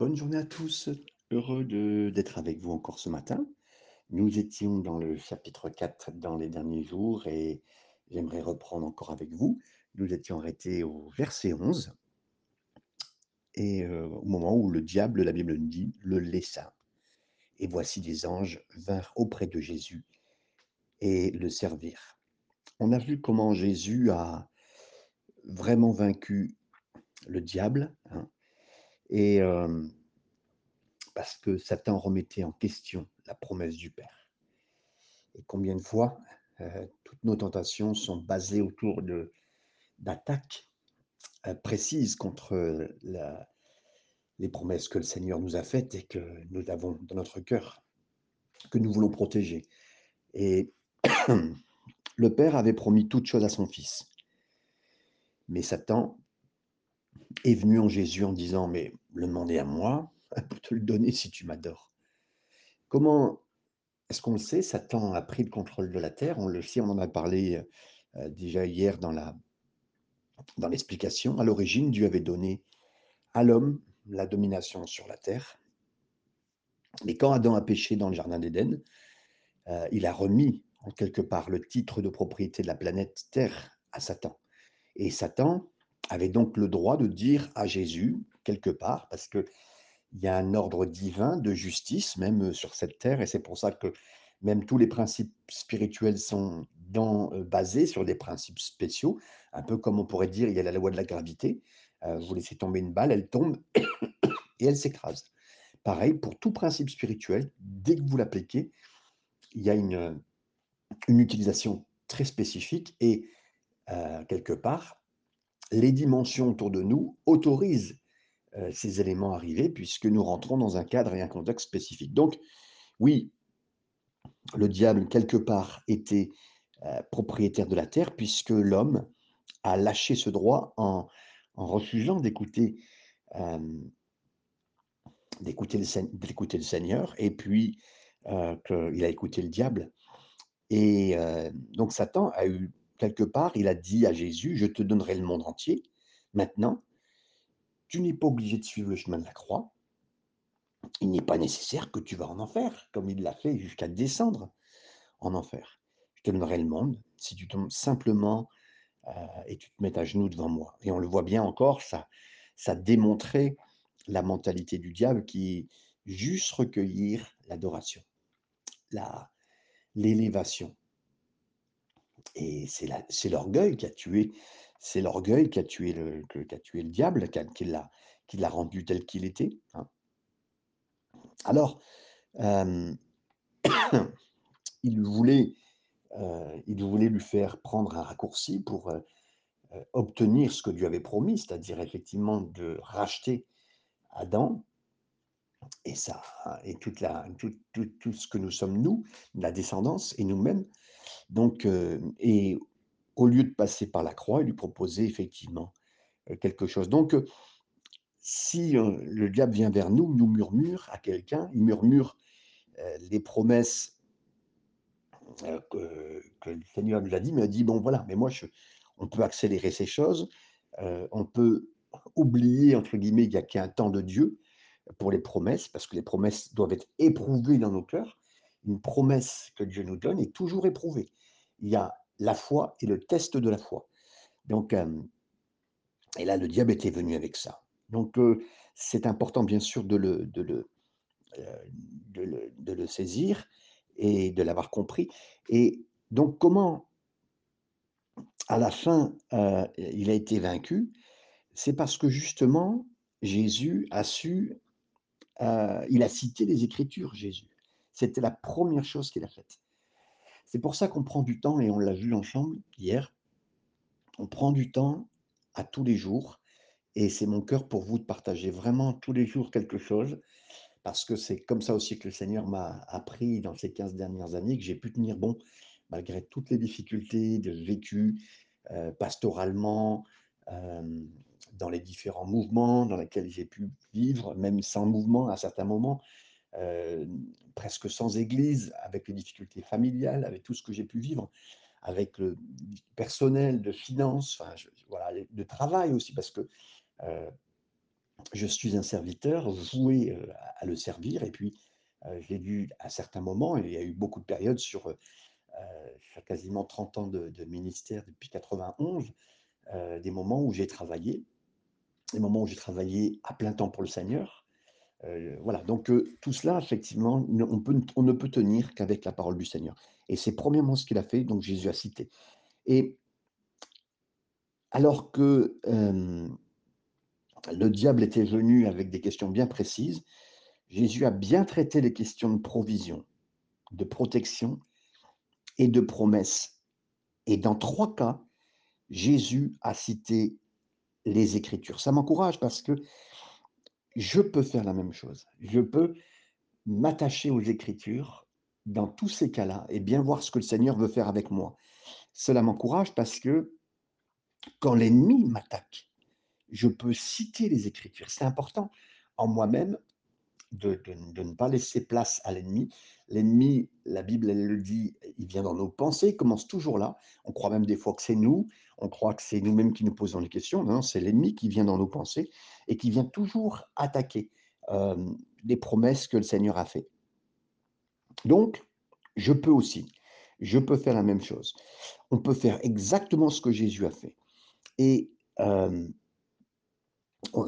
Bonne journée à tous, heureux d'être avec vous encore ce matin. Nous étions dans le chapitre 4 dans les derniers jours et j'aimerais reprendre encore avec vous. Nous étions arrêtés au verset 11 et heu, au moment où le diable, la Bible nous dit, le laissa. Et voici des anges vinrent auprès de Jésus et le servirent. On a vu comment Jésus a vraiment vaincu le diable, hein, et parce que Satan remettait en question la promesse du Père. Et combien de fois, toutes nos tentations sont basées autour de d'attaques, précises contre, les promesses que le Seigneur nous a faites et que nous avons dans notre cœur, que nous voulons protéger. Et le Père avait promis toute chose à son Fils. Mais Satan est venu en Jésus en disant: «Mais le demander à moi pour te le donner si tu m'adores». Comment est-ce qu'on le sait? Satan a pris le contrôle de la terre, on le sait, on en a parlé, heu, déjà hier dans la dans l'explication. À l'origine, Dieu avait donné à l'homme la domination sur la terre. Mais quand Adam a péché dans le jardin d'Éden, heu, il a remis en quelque part le titre de propriété de la planète Terre à Satan. Et Satan avait donc le droit de dire à Jésus, quelque part, parce qu'il y a un ordre divin de justice même, sur cette terre et c'est pour ça que même tous les principes spirituels sont heu, basés sur des principes spéciaux, un peu comme on pourrait dire, il y a la loi de la gravité, heu, vous laissez tomber une balle, elle tombe et elle s'écrase. Pareil pour tout principe spirituel, dès que vous l'appliquez, il y a une, utilisation très spécifique et quelque part, les dimensions autour de nous autorisent, heu, ces éléments à arriver puisque nous rentrons dans un cadre et un contexte spécifique. Donc oui le diable quelque part était, heu, propriétaire de la terre puisque l'homme a lâché ce droit en refusant d'écouter, d'écouter le Seigneur et puis, heu, qu'il a écouté le diable et donc Satan a eu quelque part, il a dit à Jésus: «Je te donnerai le monde entier. Maintenant tu n'es pas obligé de suivre le chemin de la croix. Il n'est pas nécessaire que tu vas en enfer, comme il l'a fait jusqu'à descendre en enfer. Je te donnerai le monde si tu tombes simplement, heu et tu te mets à genoux devant moi» et on le voit bien encore, ça ça démontrait la mentalité du diable qui juste recueillir l'adoration, la l'élévation et c'est l'orgueil qui a tué c'est l'orgueil qui le diable, qui l'a rendu tel qu'il était, hein. Alors, il il voulait lui faire prendre un raccourci pour, heu heu, obtenir ce que Dieu avait promis, c'est-à-dire effectivement de racheter Adam et ça et toute la tout tout tout ce que nous sommes nous, la descendance et nous-mêmes. Donc heu et au lieu de passer par la croix, il lui proposait effectivement, heu, quelque chose. Donc heu, si, le diable vient vers nous, nous murmure à quelqu'un, il murmure, les promesses que que le Seigneur nous a dit, mais il dit: «Bon voilà, mais moi on peut accélérer ces choses, on peut oublier entre guillemets, il y a qu'un temps de Dieu pour les promesses, parce que les promesses doivent être éprouvées dans nos cœurs. Une promesse que Dieu nous donne est toujours éprouvée. Il y a la foi et le test de la foi. Donc et là, le diable était venu avec ça. Donc c'est important bien sûr de le de le, de le saisir et de l'avoir compris et donc comment à la fin, il a été vaincu? C'est parce que justement Jésus a su, heu, il a cité les Écritures, Jésus. C'était la 1re chose qu'il a faite. C'est pour ça qu'on prend du temps et on l'a vu ensemble hier. On prend du temps à tous les jours et c'est mon cœur pour vous de partager vraiment tous les jours quelque chose, parce que c'est comme ça aussi que le Seigneur m'a appris dans ces 15 dernières années, que j'ai pu tenir bon malgré toutes les difficultés de vécu, heu, pastoralement, hem, dans les différents mouvements dans lesquels j'ai pu vivre, même sans mouvement à certains moments, heu, presque sans église, avec les difficultés familiales, avec tout ce que j'ai pu vivre, avec le personnel, de finances, enfin voilà, de travail aussi parce que, heu je suis un serviteur voué, heu, à le servir et puis, j'ai dû à certains moments il y a eu beaucoup de périodes sur, sur quasiment 30 ans de de ministère depuis 91, heu, des moments où j'ai travaillé, des moments où j'ai travaillé à plein temps pour le Seigneur. Heu, voilà, donc heu, tout cela effectivement, on ne peut tenir qu'avec la parole du Seigneur. Et c'est premièrement ce qu'il a fait, donc Jésus a cité. Et alors que, hem, le diable était venu avec des questions bien précises, Jésus a bien traité les questions de provision, de protection et de promesse. Et dans 3 cas, Jésus a cité les Écritures. Ça m'encourage parce que je peux faire la même chose. Je peux m'attacher aux Écritures dans tous ces cas-là et bien voir ce que le Seigneur veut faire avec moi. Cela m'encourage parce que quand l'ennemi m'attaque, je peux citer les Écritures. C'est important en moi-même de ne pas laisser place à l'ennemi. L'ennemi, la Bible, elle le dit, il vient dans nos pensées, il commence toujours là. On croit même des fois que c'est nous, on croit que c'est nous-mêmes qui nous posons les questions. Non, c'est l'ennemi qui vient dans nos pensées et qui vient toujours attaquer, hem, les promesses que le Seigneur a fait. Donc, je peux aussi, je peux faire la même chose. On peut faire exactement ce que Jésus a fait et on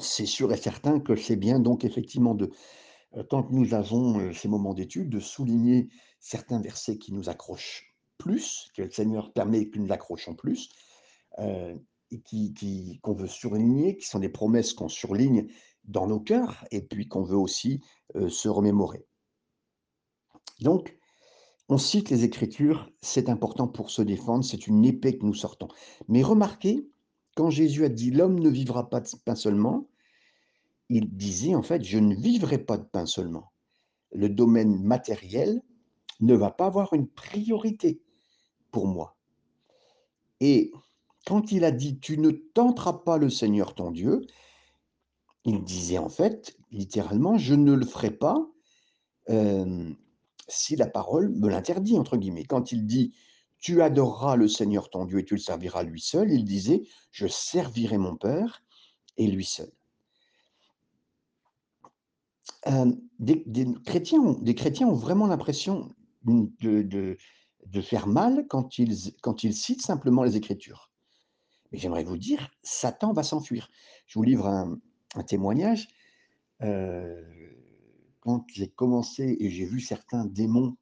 c'est sûr et certain que c'est bien donc effectivement de quand nous avons, heu, ces moments d'étude, de souligner certains versets qui nous accrochent plus, que le Seigneur permet que nous accrochons plus, heu, et qui qu'on veut surligner, qui sont des promesses qu'on surligne dans nos cœurs et puis qu'on veut aussi, se remémorer. Donc, on cite les Écritures, c'est important pour se défendre, c'est une épée que nous sortons. Mais remarquez, quand Jésus a dit: «L'homme ne vivra pas pain seulement», il disait en fait: «Je ne vivrai pas de pain seulement». Le domaine matériel ne va pas avoir une priorité pour moi. Et quand il a dit: «Tu ne tenteras pas le Seigneur ton Dieu», il disait en fait, littéralement: «Je ne le ferai pas, hem, si la parole me l'interdit» entre guillemets. Quand il dit: «Tu adoreras le Seigneur ton Dieu et tu le serviras lui seul», il disait: «Je servirai mon Père et lui seul». Hem, des chrétiens ont des chrétiens ont vraiment l'impression, de de faire mal quand ils quand ils citent simplement les Écritures. Mais j'aimerais vous dire, Satan va s'enfuir. Je vous livre un témoignage, heu, quand j'ai commencé et j'ai vu certains démons,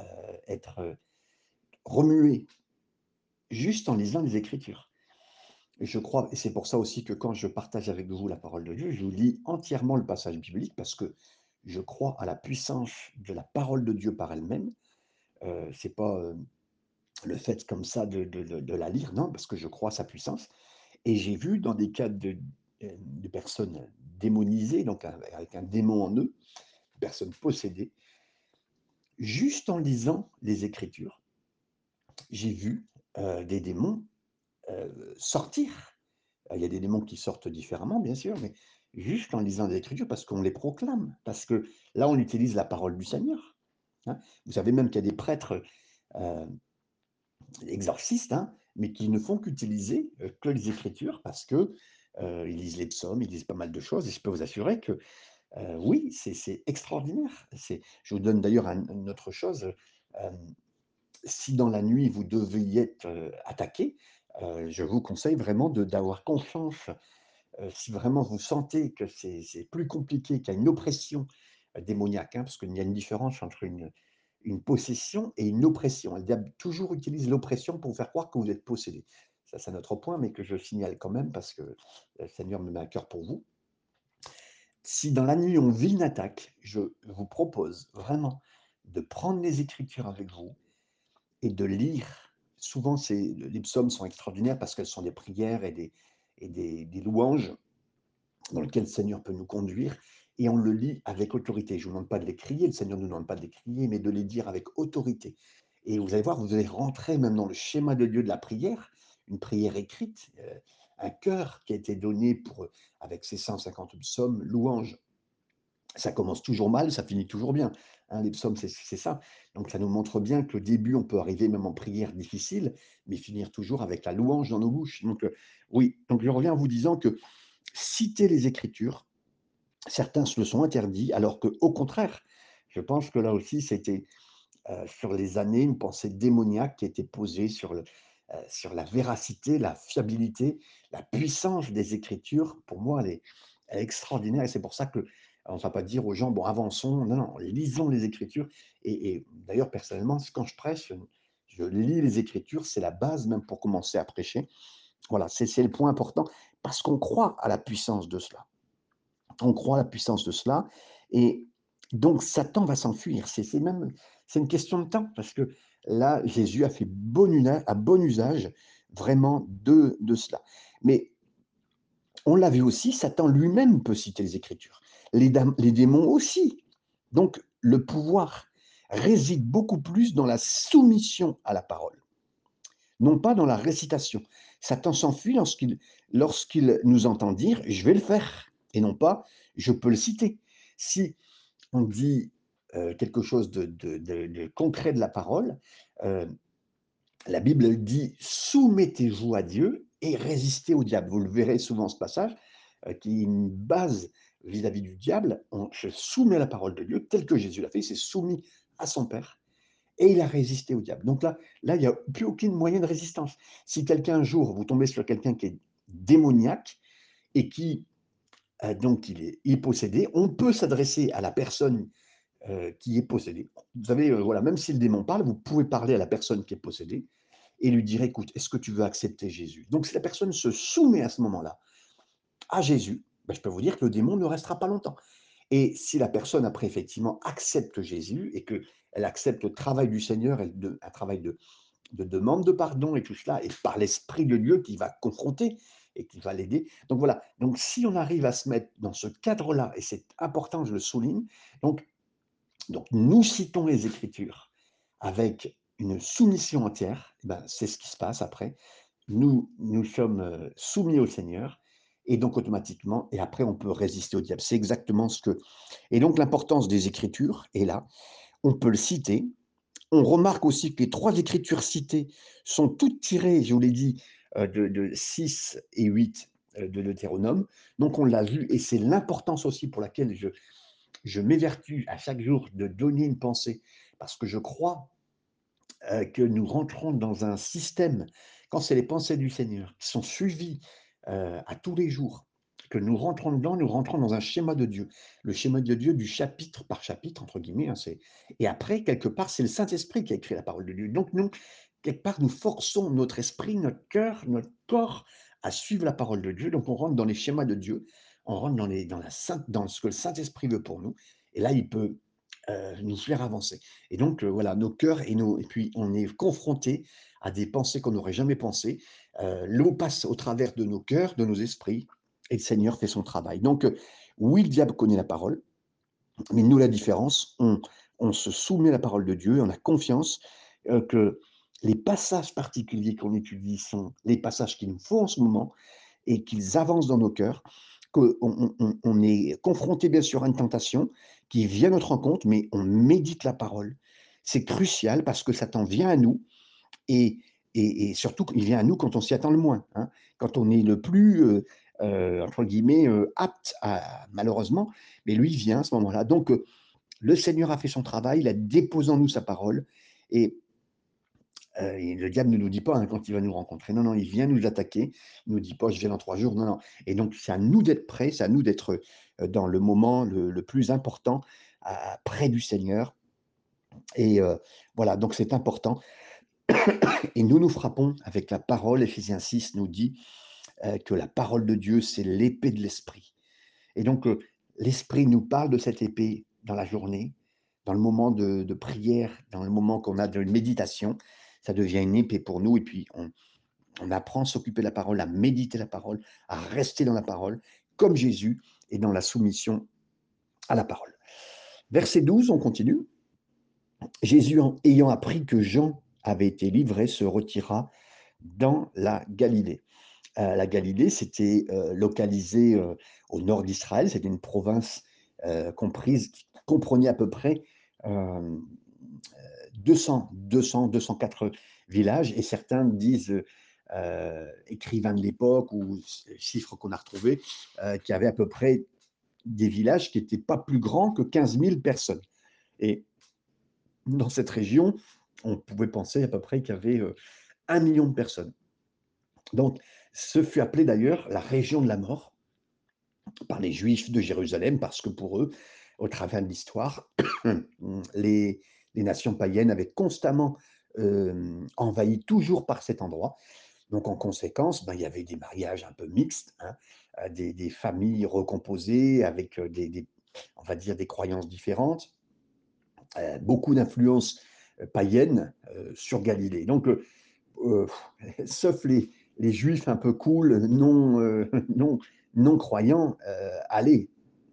heu, être, remués juste en lisant les Écritures. Et je crois et c'est pour ça aussi que quand je partage avec vous la parole de Dieu, je vous lis entièrement le passage biblique parce que je crois à la puissance de la parole de Dieu par elle-même. Heu, c'est pas, heu, le fait comme ça de la lire, non, parce que je crois à sa puissance et j'ai vu dans des cas de, personnes démonisées, donc av avec un démon en eux, personnes possédées, juste en lisant les Écritures, j'ai vu, heu, des démons, heu, sortir. Il y a des démons qui sortent différemment, bien sûr, mais juste en lisant les Écritures, parce qu'on les proclame, parce que là, on utilise la parole du Seigneur, hein. Vous savez même qu'il y a des prêtres, heu, exorcistes, hein, mais qui ne font qu'utiliser, que les Écritures parce que, ils lisent les psaumes, ils lisent pas mal de choses et je peux vous assurer que, oui, c'est extraordinaire. Je vous donne d'ailleurs un une autre chose, si dans la nuit vous deviez être, attaqué, je vous conseille vraiment d'avoir confiance Heu, si vraiment vous sentez que c'est plus compliqué, qu'il une oppression, heu, démoniaque, hein, parce qu'il y a une différence entre une possession et une oppression. Le diable toujours utilise l'oppression pour vous faire croire que vous êtes possédé. Ça, c'est un autre point, mais que je signale quand même parce que le Seigneur me met à cœur pour vous. Si dans la nuit on vit une attaque, je vous propose vraiment de prendre les Écritures avec vous et de lire. Souvent, les psaumes sont extraordinaires parce qu'elles sont des prières et des louanges dans lequel le Seigneur peut nous conduire et on le lit avec autorité. Je ne vous demande pas de les crier, le Seigneur ne nous demande pas de les crier, mais de les dire avec autorité. Et vous allez voir, vous allez rentrer même dans le schéma de Dieu de la prière, une prière écrite, euh, un cœur qui a été donné pour, avec ses 150 psaumes, louanges. Ça commence toujours mal, ça finit toujours bien. hein, les psaumes, c'est ça. Donc ça nous montre bien que le début, on peut arriver même en prière difficile, mais finir toujours avec la louange dans nos bouches. Donc euh, oui, donc je reviens en vous disant que citer les Écritures. Certains se le sont interdits, alors que, au contraire, je pense que là aussi, c'était euh, sur les années une pensée démoniaque qui était posée sur, le, euh, sur la véracité, la fiabilité, la puissance des Écritures. Pour moi, elle est, extraordinaire et c'est pour ça que on ne va pas dire aux gens, bon, avançons, non, non, lisons les Écritures. Et, d'ailleurs, personnellement, quand je prêche, je lis les Écritures, c'est la base même pour commencer à prêcher. Voilà, c'est le point important, parce qu'on croit à la puissance de cela. On croit à la puissance de cela, et donc Satan va s'enfuir. C'est même, c'est une question de temps, parce que là, Jésus a fait bon usage, bon usage vraiment de, de cela. Mais on l'a vu aussi, Satan lui-même peut citer les Écritures. Les, démons aussi. Donc, le pouvoir réside beaucoup plus dans la soumission à la parole, non pas dans la récitation. Satan s'enfuit lorsqu'il lorsqu'il nous entend dire je vais le faire et non pas je peux le citer. Si on dit euh, quelque chose de, concret de la parole, euh, la Bible dit soumettez-vous à Dieu et résistez au diable. Vous le verrez souvent ce passage euh, qui est une base vis-à-vis du diable. On se soumet à la parole de Dieu tel que Jésus l'a fait, il s'est soumis à son Père et il a résisté au diable. Donc là, là il n'y a plus aucune moyen de résistance. Si quelqu'un un jour, vous tombez sur quelqu'un qui est démoniaque et qui, euh, donc, il est, possédé, on peut s'adresser à la personne euh, qui est possédée. Vous savez, euh, voilà, même si le démon parle, vous pouvez parler à la personne qui est possédée et lui dire, écoute, est-ce que tu veux accepter Jésus? Donc, si la personne se soumet à ce moment-là à Jésus, ben, je peux vous dire que le démon ne restera pas longtemps. Et si la personne, après, effectivement, accepte Jésus et qu'elle accepte le travail du Seigneur, un travail de, demande de pardon et tout cela, et par l'Esprit de Dieu qui va confronter et qui va l'aider. Donc voilà, donc si on arrive à se mettre dans ce cadre-là, et c'est important, je le souligne, donc, nous citons les Écritures avec une soumission entière, ben c'est ce qui se passe après. Nous, nous sommes euh, soumis au Seigneur, et donc automatiquement, et après on peut résister au diable. C'est exactement ce que... Et donc l'importance des Écritures est là. On peut le citer. On remarque aussi que les trois Écritures citées sont toutes tirées, je vous l'ai dit, euh, de, 6 et 8 euh, de Deutéronome. Donc on l'a vu, et c'est l'importance aussi pour laquelle je, je m'évertue à chaque jour de donner une pensée, parce que je crois euh, que nous rentrons dans un système, quand c'est les pensées du Seigneur qui sont suivies euh, à tous les jours, que nous rentrons dedans, nous rentrons dans un schéma de Dieu. Le schéma de Dieu du chapitre par chapitre, entre guillemets. Hein, et après, quelque part, c'est le Saint-Esprit qui a écrit la parole de Dieu. Donc, nous, quelque part, nous forçons notre esprit, notre cœur, notre corps à suivre la parole de Dieu. Donc, on rentre dans les schémas de Dieu, on rentre dans, la dans ce que le Saint-Esprit veut pour nous. Et là, il peut nous faire avancer. Et donc, euh, voilà, nos cœurs et, nos, et puis on est confronté à des pensées qu'on n'aurait jamais pensées. Euh, l'eau passe au travers de nos cœurs, de nos esprits, et le Seigneur fait son travail. Donc, euh, oui, le diable connaît la parole, mais nous, la différence, on, se soumet à la parole de Dieu, on a confiance euh, que les passages particuliers qu'on étudie sont les passages qu'il nous faut en ce moment et qu'ils avancent dans nos cœurs, qu'on on, est confronté bien sûr à une tentation qui vient à notre rencontre, mais on médite la parole. C'est crucial parce que Satan vient à nous et, et, surtout, il vient à nous quand on s'y attend le moins, hein. quand on est le plus, euh, euh, entre guillemets, euh, apte, malheureusement, mais lui vient à ce moment-là. Donc, le Seigneur a fait son travail, il a déposé en nous sa parole, et, le diable ne nous dit pas hein, quand il va nous rencontrer, non, non, il vient nous attaquer, il nous dit pas, je viens dans trois jours, non, non. Et donc, c'est à nous d'être prêts, c'est à nous d'être dans le moment le, plus important, près du Seigneur. Et voilà, donc c'est important. Et nous nous frappons avec la parole. Ephésiens 6 nous dit euh, que la parole de Dieu, c'est l'épée de l'esprit. Et donc, euh, l'esprit nous parle de cette épée dans la journée, dans le moment de, prière, dans le moment qu'on a de méditation. Ça devient une épée pour nous. Et puis, on, apprend à s'occuper de la parole, à méditer la parole, à rester dans la parole, comme Jésus, et dans la soumission à la parole. Verset 12, on continue. Jésus, ayant appris que Jean avait été livré se retira dans la Galilée. Euh, la Galilée, c'était euh, localisé euh, au nord d'Israël, c'était une province comprise qui comprenait à peu près 200, 200, 204 villages, et certains disent écrivains de l'époque ou chiffres qu'on a retrouvés, qui avaient à peu près des villages qui n'étaient pas plus grands que 15 000 personnes. Et dans cette région, on pouvait penser à peu près qu'il y avait un million de personnes. Donc, ce fut appelé d'ailleurs la région de la mort par les Juifs de Jérusalem, parce que pour eux, au travers de l'histoire, les, nations païennes avaient constamment envahi toujours par cet endroit. Donc en conséquence, ben, il y avait des mariages un peu mixtes, hein, des, familles recomposées avec des, on va dire, des croyances différentes, beaucoup d'influences païennes sur Galilée. Donc, sauf les, les juifs un peu cool, non, euh, non, non croyants, euh, allaient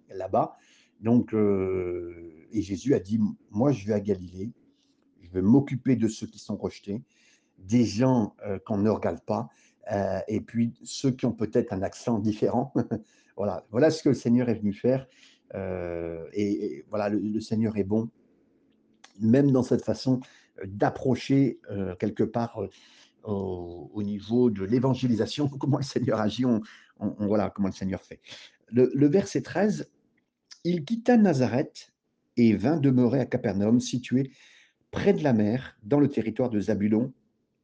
là-bas. Donc, euh, et Jésus a dit, moi je vais à Galilée, je vais m'occuper de ceux qui sont rejetés, des gens qu'on ne regarde pas, et puis ceux qui ont peut-être un accent différent. voilà, voilà ce que le Seigneur est venu faire. Et, voilà, le, Seigneur est bon, même dans cette façon d'approcher quelque part au, niveau de l'évangélisation, comment le Seigneur agit, on, voilà comment le Seigneur fait. Le, verset 13, il quitta Nazareth et vint demeurer à Capernaum, situé près de la mer, dans le territoire de Zabulon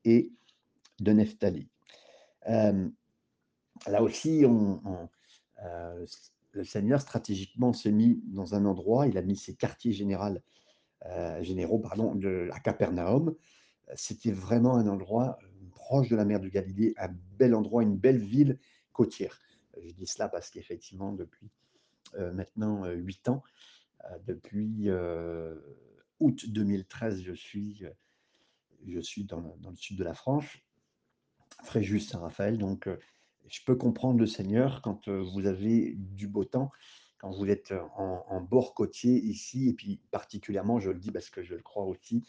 et de Nephtali. Euh, là aussi, euh, le Seigneur stratégiquement s'est mis dans un endroit, il a mis ses quartiers généraux, euh, généraux pardon, de, à Capernaum. C'était vraiment un endroit proche de la mer de Galilée, un bel endroit, une belle ville côtière. Je dis cela parce qu'effectivement, depuis maintenant euh, huit ans, euh, depuis août 2013, je suis, je suis dans, le sud de la France, Fréjus, Saint-Raphaël. Donc, je peux comprendre le Seigneur quand vous avez du beau temps, quand vous êtes en, bord côtier ici, et puis particulièrement, je le dis parce que je le crois aussi,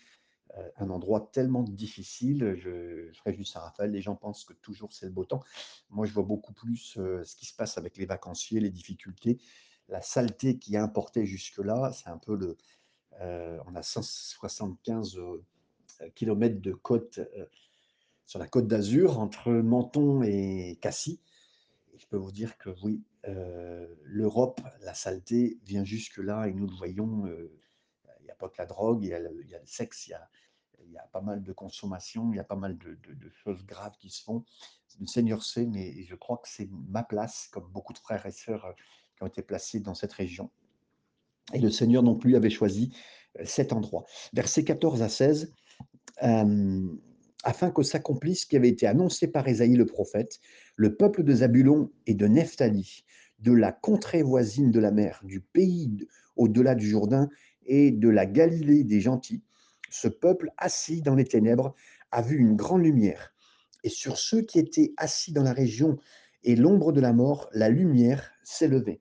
euh, un endroit tellement difficile. Je, ferai juste à Raphaël, les gens pensent que toujours c'est le beau temps. Moi, je vois beaucoup plus euh, ce qui se passe avec les vacanciers, les difficultés, la saleté qui est importée jusque-là. C'est un peu le. Euh, on a 175 kilomètres de côte sur la côte d'Azur entre Menton et Cassis. Et je peux vous dire que oui, l'Europe, la saleté vient jusque-là et nous le voyons. il n'y a pas que la drogue, il y a le, sexe, il y a, pas mal de consommation, il y a pas mal de, choses graves qui se font. Le Seigneur sait, mais je crois que c'est ma place, comme beaucoup de frères et sœurs euh, qui ont été placés dans cette région. Et le Seigneur non plus avait choisi euh, cet endroit. Versets 14 à 16, euh, afin que s'accomplisse ce qui avait été annoncé par Ésaïe le prophète, le peuple de Zabulon et de Nephtali, de la contrée voisine de la mer, du pays au-delà du Jourdain et de la Galilée des gentils, ce peuple assis dans les ténèbres a vu une grande lumière. Et sur ceux qui étaient assis dans la région et l'ombre de la mort, la lumière s'est levée.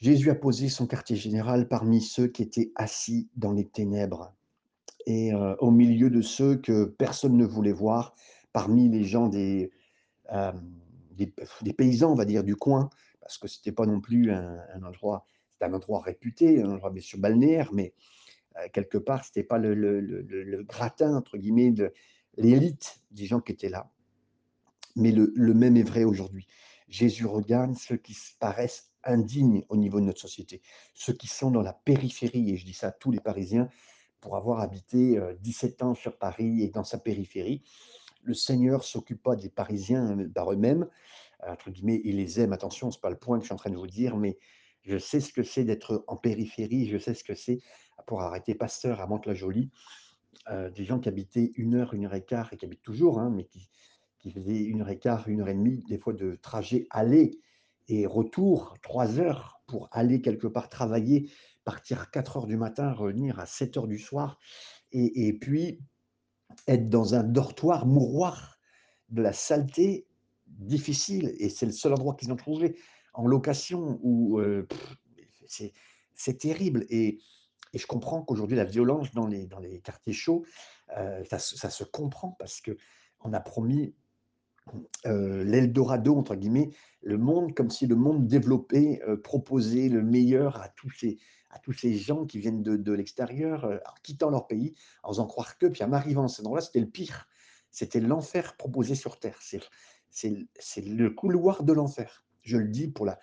Jésus a posé son quartier général parmi ceux qui étaient assis dans les ténèbres et euh, au milieu de ceux que personne ne voulait voir, parmi les gens des, euh, des, paysans, on va dire, du coin, parce que ce n'était pas non plus un, endroit, un endroit réputé, un endroit bien sûr balnéaire, mais euh, quelque part, ce n'était pas le, gratin, entre guillemets, de l'élite des gens qui étaient là. Mais le, même est vrai aujourd'hui. Jésus regarde ceux qui paraissent indignes au niveau de notre société, ceux qui sont dans la périphérie, et je dis ça à tous les Parisiens, pour avoir habité 17 euh, ans sur Paris et dans sa périphérie. Le Seigneur s'occupe pas des Parisiens euh, par eux-mêmes, entre guillemets, il les aime, attention, ce n'est pas le point que je suis en train de vous dire, mais je sais ce que c'est d'être en périphérie, je sais ce que c'est pour arrêter Pasteur à Mantes-la-Jolie, euh, des gens qui habitaient une heure, une heure et quart, et qui habitent toujours, hein, mais qui, qui, faisaient une heure et quart, une heure et demie, des fois de trajet aller et retour, trois heures pour aller quelque part travailler, partir 4 heures du matin, revenir à 7 heures du soir, et, et puis être dans un dortoir, mouroir de la saleté difficile, et c'est le seul endroit qu'ils ont trouvé en location où euh, c'est terrible. Et, et je comprends qu'aujourd'hui, la violence dans les, dans les quartiers chauds, euh, ça, ça, se comprend parce que on a promis euh, l'Eldorado, entre guillemets, le monde, comme si le monde développé euh, proposait le meilleur à tous ces, à tous ces gens qui viennent de, de l'extérieur, en quittant leur pays, en faisant croire que, puis en arrivant à cet endroit, c'était le pire. C'était l'enfer proposé sur terre. C'est le couloir de l'enfer. Je le dis pour la,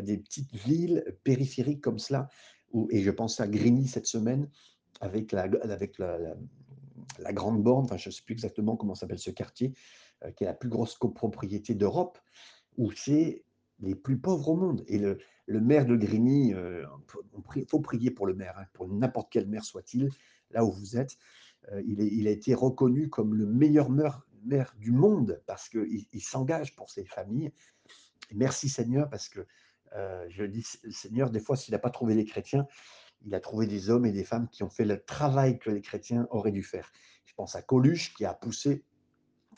des petites villes périphériques comme cela. Et je pense à Grigny cette semaine avec la, avec la, la, grande borne, je ne sais plus exactement comment s'appelle ce quartier, euh, qui est la plus grosse copropriété d'Europe, où c'est les plus pauvres au monde. Et le, le maire de Grigny, il euh, faut prier pour le maire, hein, pour n'importe quel maire soit-il, là où vous êtes. Euh, il, il, a été reconnu comme le meilleur maire, du monde parce qu'il il, s'engage pour ses familles. Merci Seigneur parce que euh, je dis Seigneur, des fois, s'il n'a pas trouvé les chrétiens, il a trouvé des hommes et des femmes qui ont fait le travail que les chrétiens auraient dû faire. Je pense à Coluche qui a poussé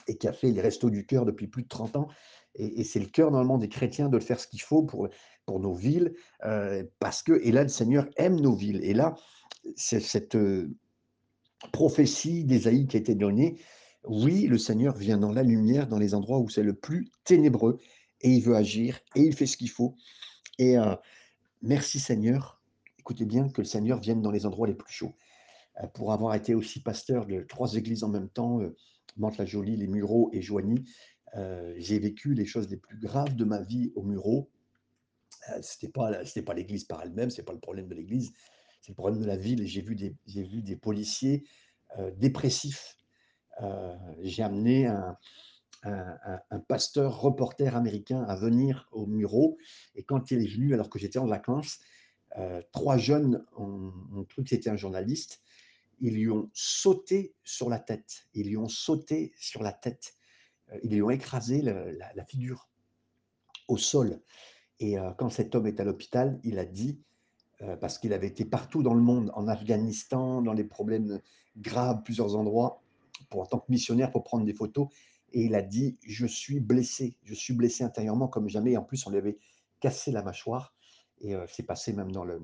et qui a fait les restos du cœur depuis plus de 30 ans. Et, c'est le cœur normalement des chrétiens de faire ce qu'il faut pour, pour nos villes, euh, parce que, et là, le Seigneur aime nos villes. Et là, c'est cette euh, prophétie d'Ésaïe qui a été donnée. Oui, le Seigneur vient dans la lumière, dans les endroits où c'est le plus ténébreux, et il veut agir, et il fait ce qu'il faut. Et euh, merci Seigneur. Écoutez bien que le Seigneur vienne dans les endroits les plus chauds. Pour avoir été aussi pasteur de trois églises en même temps, Mantes-la-Jolie, les Mureaux et Joigny, euh, j'ai vécu les choses les plus graves de ma vie aux Mureaux. Euh, c'était pas pas l'église par elle-même, c'est pas le problème de l'église, c'est le problème de la ville. J'ai vu des vu des policiers euh, dépressifs. Euh, j'ai amené un, un, pasteur reporter américain à venir au Muro et quand il est venu alors que j'étais en vacances, trois jeunes ont, ont cru que c'était un journaliste. Ils lui ont sauté sur la tête. Ils lui ont sauté sur la tête. Ils lui ont écrasé la, figure au sol. Et euh, quand cet homme est à l'hôpital, il a dit, euh, parce qu'il avait été partout dans le monde, en Afghanistan, dans les problèmes graves, plusieurs endroits, pour, en tant que missionnaire, pour prendre des photos, et il a dit, je suis blessé, je suis blessé intérieurement comme jamais, en plus on lui avait cassé la mâchoire, et euh, c'est passé même dans, le,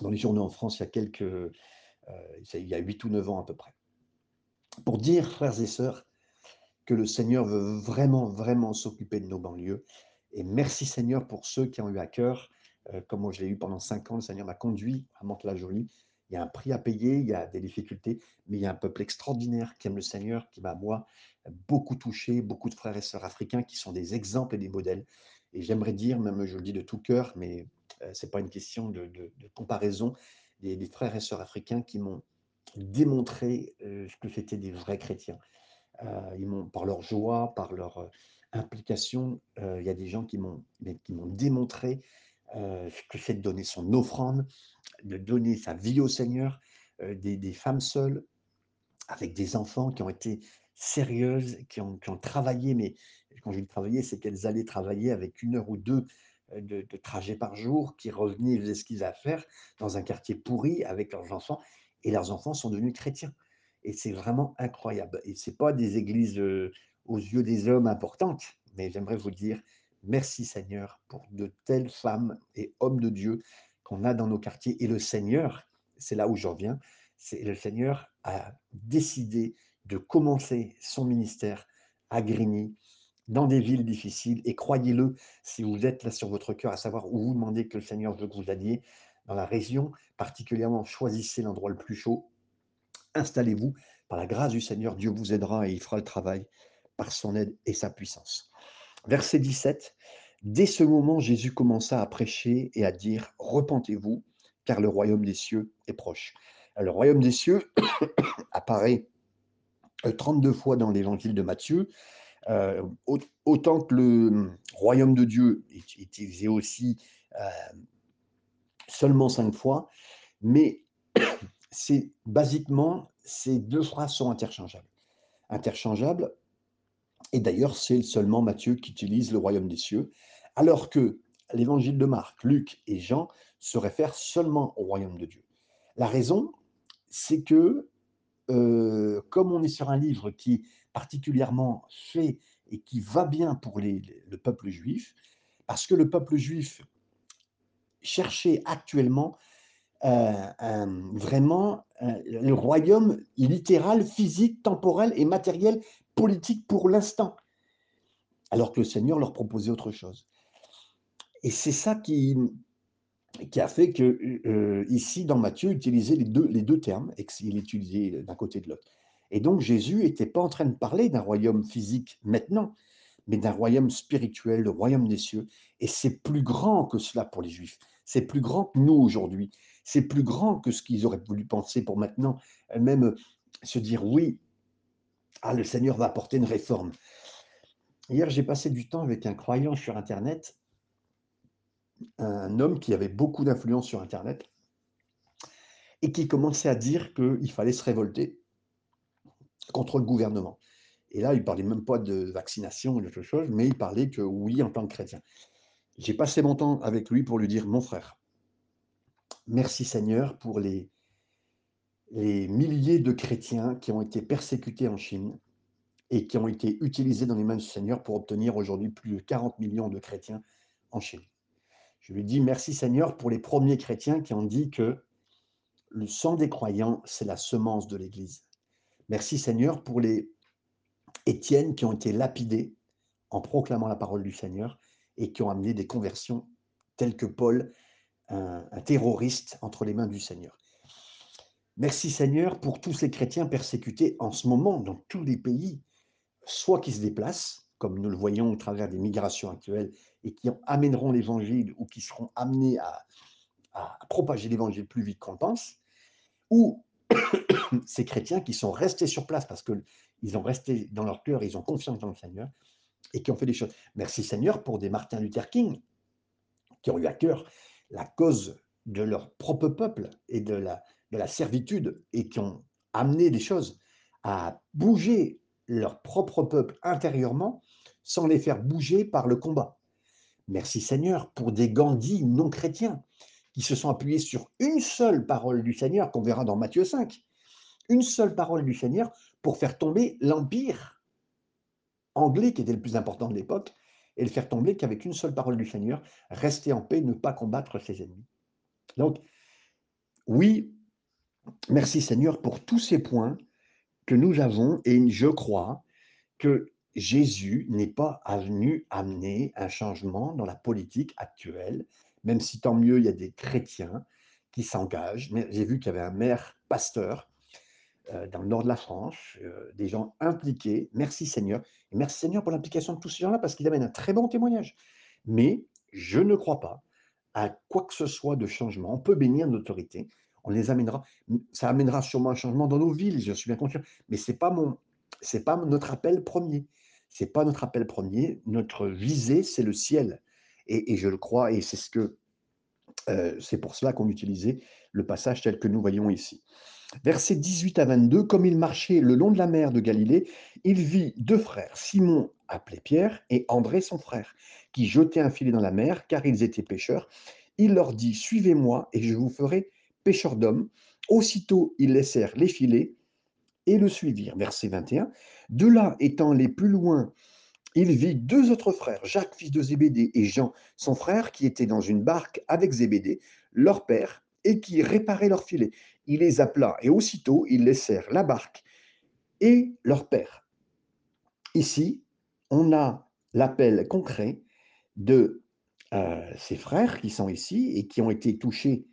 dans les journaux en France il y a quelques, euh, il y a 8 ou 9 ans à peu près. Pour dire, frères et sœurs, que le Seigneur veut vraiment, vraiment s'occuper de nos banlieues, et merci Seigneur pour ceux qui ont eu à cœur, euh, comme moi je l'ai eu pendant cinq ans, le Seigneur m'a conduit à Mantes-la-Jolie. Il y a un prix à payer, il y a des difficultés, mais il y a un peuple extraordinaire qui aime le Seigneur, qui m'a, moi, beaucoup touché, beaucoup de frères et sœurs africains qui sont des exemples et des modèles. Et j'aimerais dire, même je le dis de tout cœur, mais euh, ce n'est pas une question de comparaison, des, frères et sœurs africains qui m'ont démontré euh, que c'était des vrais chrétiens. Euh, ils m'ont, par leur joie, par leur euh, implication, il y a des gens qui m'ont démontré euh, ce que c'est de donner son offrande, de donner sa vie au Seigneur, des, des, femmes seules, avec des enfants qui ont été sérieuses, qui ont, qui ont travaillé, mais quand je dis travailler, c'est qu'elles allaient travailler avec une heure ou deux de, de, trajet par jour, qui revenaient, faisaient ce qu'ils à faire dans un quartier pourri avec leurs enfants, et leurs enfants sont devenus chrétiens. Et c'est vraiment incroyable. Et ce pas des églises euh, aux yeux des hommes importantes, mais j'aimerais vous dire merci Seigneur pour de telles femmes et hommes de Dieu qu'on a dans nos quartiers. Et le Seigneur, c'est là où j'en viens, c'est le Seigneur a décidé de commencer son ministère à Grigny, dans des villes difficiles. Et croyez-le, si vous êtes là sur votre cœur à savoir où vous demandez que le Seigneur veut que vous alliez, dans la région, particulièrement choisissez l'endroit le plus chaud, installez-vous, par la grâce du Seigneur, Dieu vous aidera et il fera le travail par son aide et sa puissance. Verset 17. Dès ce moment, Jésus commença à prêcher et à dire Repentez-vous, car le royaume des cieux est proche. Le royaume des cieux apparaît 32 euh, fois dans l'évangile de Matthieu, euh, autant que le royaume de Dieu est utilisé aussi euh, seulement cinq fois, mais c'est basiquement ces deux phrases sont interchangeables. Interchangeables et d'ailleurs, c'est seulement Matthieu qui utilise le royaume des cieux, alors que l'évangile de Marc, Luc et Jean se réfèrent seulement au royaume de Dieu. La raison, c'est que euh, comme on est sur un livre qui particulièrement fait et qui va bien pour le peuple juif, parce que le peuple juif cherchait actuellement euh, vraiment euh, le royaume littéral, physique, temporel et matériel politique pour l'instant, alors que le Seigneur leur proposait autre chose. Et c'est ça qui, qui a fait que, euh, ici, dans Matthieu, utiliser les deux, les deux termes, et il est utilisé d'un côté de l'autre. Et donc Jésus n'était pas en train de parler d'un royaume physique maintenant, mais d'un royaume spirituel, le royaume des cieux. Et c'est plus grand que cela pour les Juifs. C'est plus grand que nous aujourd'hui. C'est plus grand que ce qu'ils auraient voulu penser pour maintenant. Même se dire oui, ah, le Seigneur va apporter une réforme. Hier, j'ai passé du temps avec un croyant sur Internet, un homme qui avait beaucoup d'influence sur Internet et qui commençait à dire qu'il fallait se révolter contre le gouvernement. Et là, il ne parlait même pas de vaccination ou d'autre chose, mais il parlait que oui, en tant que chrétien. J'ai passé mon temps avec lui pour lui dire, mon frère, merci Seigneur pour les, les milliers de chrétiens qui ont été persécutés en Chine et qui ont été utilisés dans les mains du Seigneur pour obtenir aujourd'hui plus de 40 millions de chrétiens en Chine. Je lui dis merci Seigneur pour les premiers chrétiens qui ont dit que le sang des croyants, c'est la semence de l'Église. Merci Seigneur pour les Étienne qui ont été lapidés en proclamant la parole du Seigneur et qui ont amené des conversions telles que Paul, un, terroriste entre les mains du Seigneur. Merci Seigneur pour tous ces chrétiens persécutés en ce moment dans tous les pays, soit qui se déplacent, comme nous le voyons au travers des migrations actuelles, et qui amèneront l'évangile ou qui seront amenés à, à propager l'évangile plus vite qu'on pense, ou ces chrétiens qui sont restés sur place parce qu'ils ont resté dans leur cœur, ils ont confiance dans le Seigneur et qui ont fait des choses. Merci Seigneur pour des Martin Luther King qui ont eu à cœur la cause de leur propre peuple et de la, de la servitude et qui ont amené des choses à bouger leur propre peuple intérieurement sans les faire bouger par le combat. Merci Seigneur pour des Gandhi non chrétiens qui se sont appuyés sur une seule parole du Seigneur, qu'on verra dans Matthieu 5, une seule parole du Seigneur pour faire tomber l'empire anglais qui était le plus important de l'époque, et le faire tomber qu'avec une seule parole du Seigneur, rester en paix, ne pas combattre ses ennemis. Donc, oui, merci Seigneur pour tous ces points que nous avons, et je crois que Jésus n'est pas venu amener un changement dans la politique actuelle, même si tant mieux, il y a des chrétiens qui s'engagent. Mais j'ai vu qu'il y avait un maire pasteur euh, dans le nord de la France, euh, des gens impliqués. Merci Seigneur. Merci Seigneur pour l'implication de tous ces gens-là parce qu'ils amènent un très bon témoignage. Mais je ne crois pas à quoi que ce soit de changement. On peut bénir l'autorité, on les amènera. Ça amènera sûrement un changement dans nos villes, je suis bien conscient. Mais ce n'est pas, mon, pas notre appel premier. Ce n'est pas notre appel premier. Notre visée, c'est le ciel. Et, je le crois, et c'est ce que euh, c'est pour cela qu'on utilisait le passage tel que nous voyons ici. Versets 18 à 22, comme il marchait le long de la mer de Galilée, il vit deux frères, Simon appelé Pierre et André son frère, qui jetaient un filet dans la mer, car ils étaient pêcheurs. Il leur dit, Suivez-moi, et je vous ferai pêcheurs d'hommes. Aussitôt, ils laissèrent les filets et le suivirent. Verset 21. De là, étant les plus loin il vit deux autres frères, Jacques, fils de Zébédée, et Jean, son frère, qui étaient dans une barque avec Zébédée, leur père, et qui réparaient leur filet. Il les appela, et aussitôt ils laissèrent la barque et leur père. Ici, on a l'appel concret de euh, ces frères qui sont ici et qui ont été touchés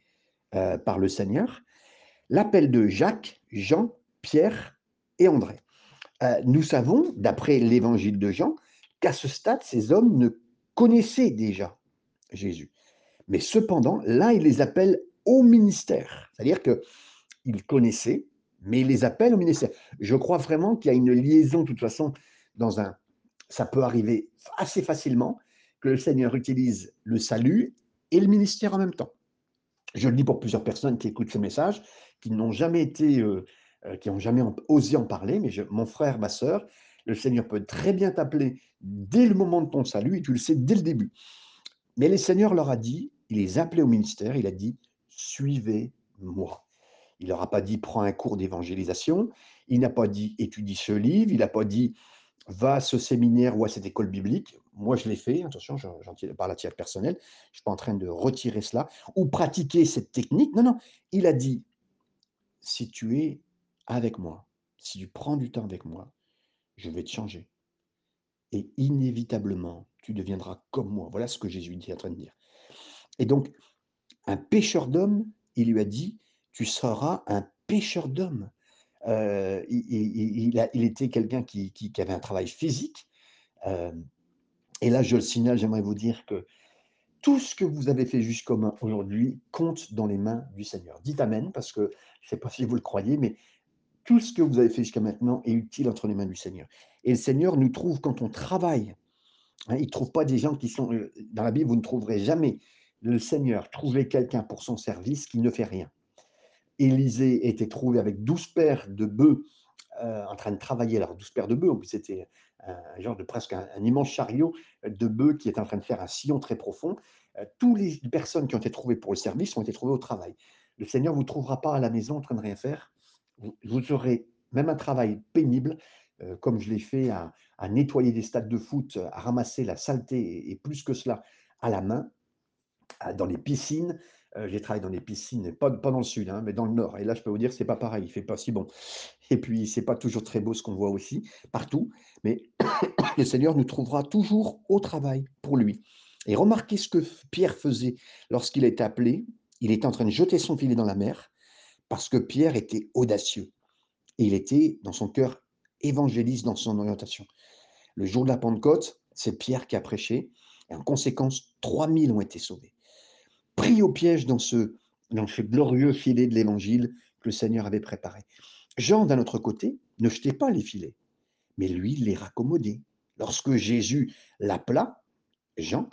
euh, par le Seigneur, l'appel de Jacques, Jean, Pierre et André. Euh, nous savons, d'après l'évangile de Jean, qu'à ce stade, ces hommes ne connaissaient déjà Jésus. Mais cependant, là, il les appelle au ministère. C'est-à-dire qu'ils connaissaient, mais il les appelle au ministère. Je crois vraiment qu'il y a une liaison, de toute façon, dans un. Ça peut arriver assez facilement que le Seigneur utilise le salut et le ministère en même temps. Je le dis pour plusieurs personnes qui écoutent ce message, qui n'ont jamais été, euh, euh, qui n'ont jamais osé en parler, mais mon frère, ma soeur, le Seigneur peut très bien t'appeler dès le moment de ton salut et tu le sais dès le début. Mais le Seigneur leur a dit, il les a appelés au ministère, il a dit Suivez-moi. Il leur a pas dit Prends un cours d'évangélisation, il n'a pas dit Étudie ce livre, il n'a pas dit Va à ce séminaire ou à cette école biblique. Moi, je l'ai fait, attention, j'en par la tiers personnelle, je ne suis pas en train de retirer cela, ou pratiquer cette technique. Non, non, il a dit Si tu es avec moi, si tu prends du temps avec moi, je vais te changer. Et inévitablement, tu deviendras comme moi. Voilà ce que Jésus est en train de dire. Et donc, un pêcheur d'hommes, il lui a dit, tu seras un pêcheur d'hommes. Heu, il était quelqu'un qui avait un travail physique, hem et là, je le signale, j'aimerais vous dire que tout ce que vous avez fait jusqu'au aujourd'hui compte dans les mains du Seigneur. Dites amen parce que je ne sais pas si vous le croyez, mais tout ce que vous avez fait jusqu'à maintenant est utile entre les mains du Seigneur et le Seigneur nous trouve quand on travaille, hein, il ne trouve pas des gens qui sont, heu dans la Bible, vous ne trouverez jamais le Seigneur trouver quelqu'un pour son service qui ne fait rien. Élisée était trouvé avec 12 paires de bœufs, heu, en train de travailler. Alors 12 paires de bœufs, c'était un genre de presque un immense chariot de bœufs qui était en train de faire un sillon très profond. Heu, tous les personnes qui ont été trouvées pour le service ont été trouvées au travail. Le Seigneur ne vous trouvera pas à la maison en train de rien faire. Vous aurez même un travail pénible, heu, comme je l'ai fait à nettoyer des stades de foot, à ramasser la saleté et plus que cela à la main, à dans les piscines. J'ai travaillé dans les piscines, pas dans le sud, hein, mais dans le nord. Et là, je peux vous dire, c'est pas pareil, il fait pas si bon. Et puis c'est pas toujours très beau ce qu'on voit aussi, partout, mais le Seigneur nous trouvera toujours au travail pour lui. Et remarquez ce que Pierre faisait lorsqu'il été appelé. Il était en train de jeter son filet dans la mer parce que Pierre était audacieux et il était dans son cœur évangéliste dans son orientation. Le jour de la Pentecôte, c'est Pierre qui a prêché et en conséquence, 3000 ont été sauvés. Pris au piège dans ce dans glorieux filet de l'évangile que le Seigneur avait préparé. Jean, d'un autre côté, ne jetait pas les filets, mais lui les raccommodait. Lorsque Jésus l'appela, Jean,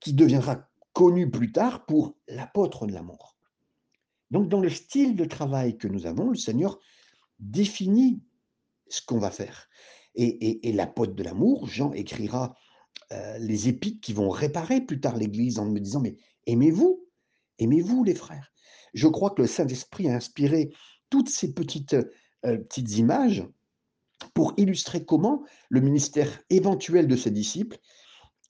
qui deviendra connu plus tard pour l'apôtre de l'amour. Donc dans le style de travail que nous avons, le Seigneur définit ce qu'on va faire et et et de l'amour, Jean écrira, heu, les épîtres qui vont réparer plus tard l'Église en me disant: «Mais aimez-vous, aimez-vous les frères». Je crois que le Saint-Esprit a inspiré toutes ces petites, heu, petites images pour illustrer comment le ministère éventuel de ses disciples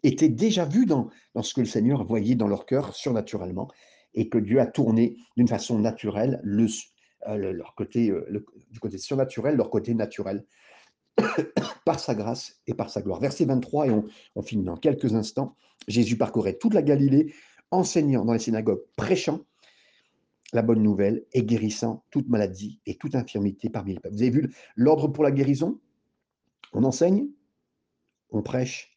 était déjà vu dans dans ce que le Seigneur voyait dans leur cœur surnaturellement et que Dieu a tourné d'une façon naturelle le le leur côté, le du côté surnaturel, leur côté naturel par sa grâce et par sa gloire. Verset 23 et on on finit dans quelques instants. Jésus parcourait toute la Galilée, enseignant dans les synagogues, prêchant la bonne nouvelle et guérissant toute maladie et toute infirmité parmi les peuples. Vous avez vu l'ordre pour la guérison? On enseigne, on prêche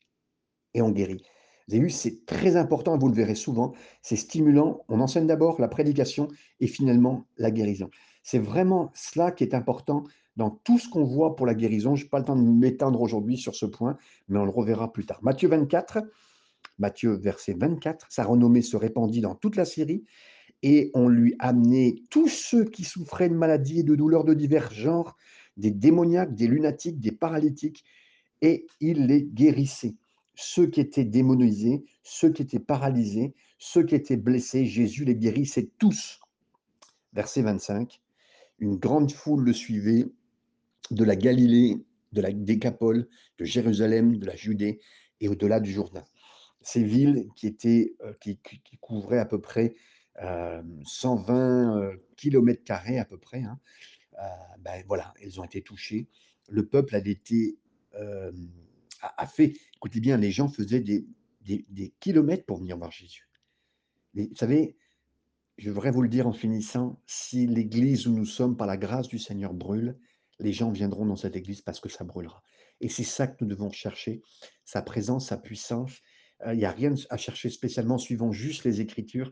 et on guérit. Vous c'est très important, vous le verrez souvent, c'est stimulant. On enseigne d'abord la prédication et finalement la guérison. C'est vraiment cela qui est important dans tout ce qu'on voit pour la guérison. Je n'ai pas le temps de m'étendre aujourd'hui sur ce point, mais on le reverra plus tard. Matthieu 24, Matthieu verset 24, sa renommée se répandit dans toute la Syrie et on lui amenait tous ceux qui souffraient de maladies et de douleurs de divers genres, des démoniaques, des lunatiques, des paralytiques, et il les guérissait. Ceux qui étaient démonisés, ceux qui étaient paralysés, ceux qui étaient blessés, Jésus les guérissait tous. Verset 25, une grande foule le suivait de la Galilée, de la Décapole, de Jérusalem, de la Judée et au-delà du Jourdain. Ces villes qui euh, couvraient à peu près euh, 120 euh, kilomètres carrés à peu près, hein, euh, ben voilà, elles ont été touchées. Le peuple a été, euh, a, fait, écoutez bien, les gens faisaient des, des, des kilomètres pour venir voir Jésus. Mais vous savez, je voudrais vous le dire en finissant, si l'église où nous sommes, par la grâce du Seigneur, brûle, les gens viendront dans cette église parce que ça brûlera. Et c'est ça que nous devons chercher, sa présence, sa puissance. Euh, Il n'y a rien à chercher spécialement, suivant juste les Écritures.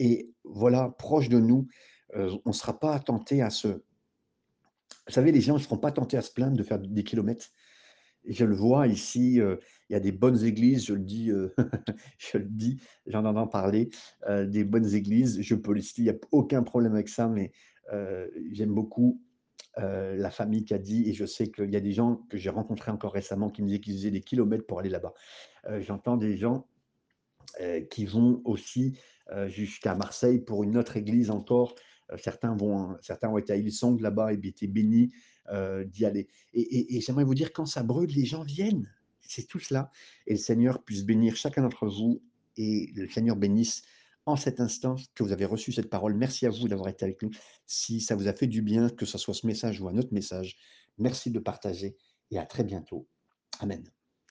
Et voilà, proche de nous, euh, on ne sera pas tenté à se... Vous savez, les gens ne seront pas tentés à se plaindre de faire des kilomètres. Je le vois ici, heu, il y a des bonnes églises, je le dis, heu, je le dis, j'en entends parler, heu, des bonnes églises. Je peux les citer, il y a aucun problème avec ça, mais heu, j'aime beaucoup, la famille qui a dit et je sais qu'il y a des gens que j'ai rencontrés encore récemment qui me disaient qu'ils faisaient des kilomètres pour aller là-bas. J'entends des gens, qui vont aussi, jusqu'à Marseille pour une autre église encore. Certains vont certains ont été à Hillsong là-bas et été bénis, heu, d'y aller. Et et et j'aimerais vous dire quand ça brûle, les gens viennent. C'est tout cela et le Seigneur puisse bénir chacun d'entre vous et le Seigneur bénisse en cet instant que vous avez reçu cette parole. Merci à vous d'avoir été avec nous. Si ça vous a fait du bien, que ce soit ce message ou un autre message, merci de partager et à très bientôt. Amen.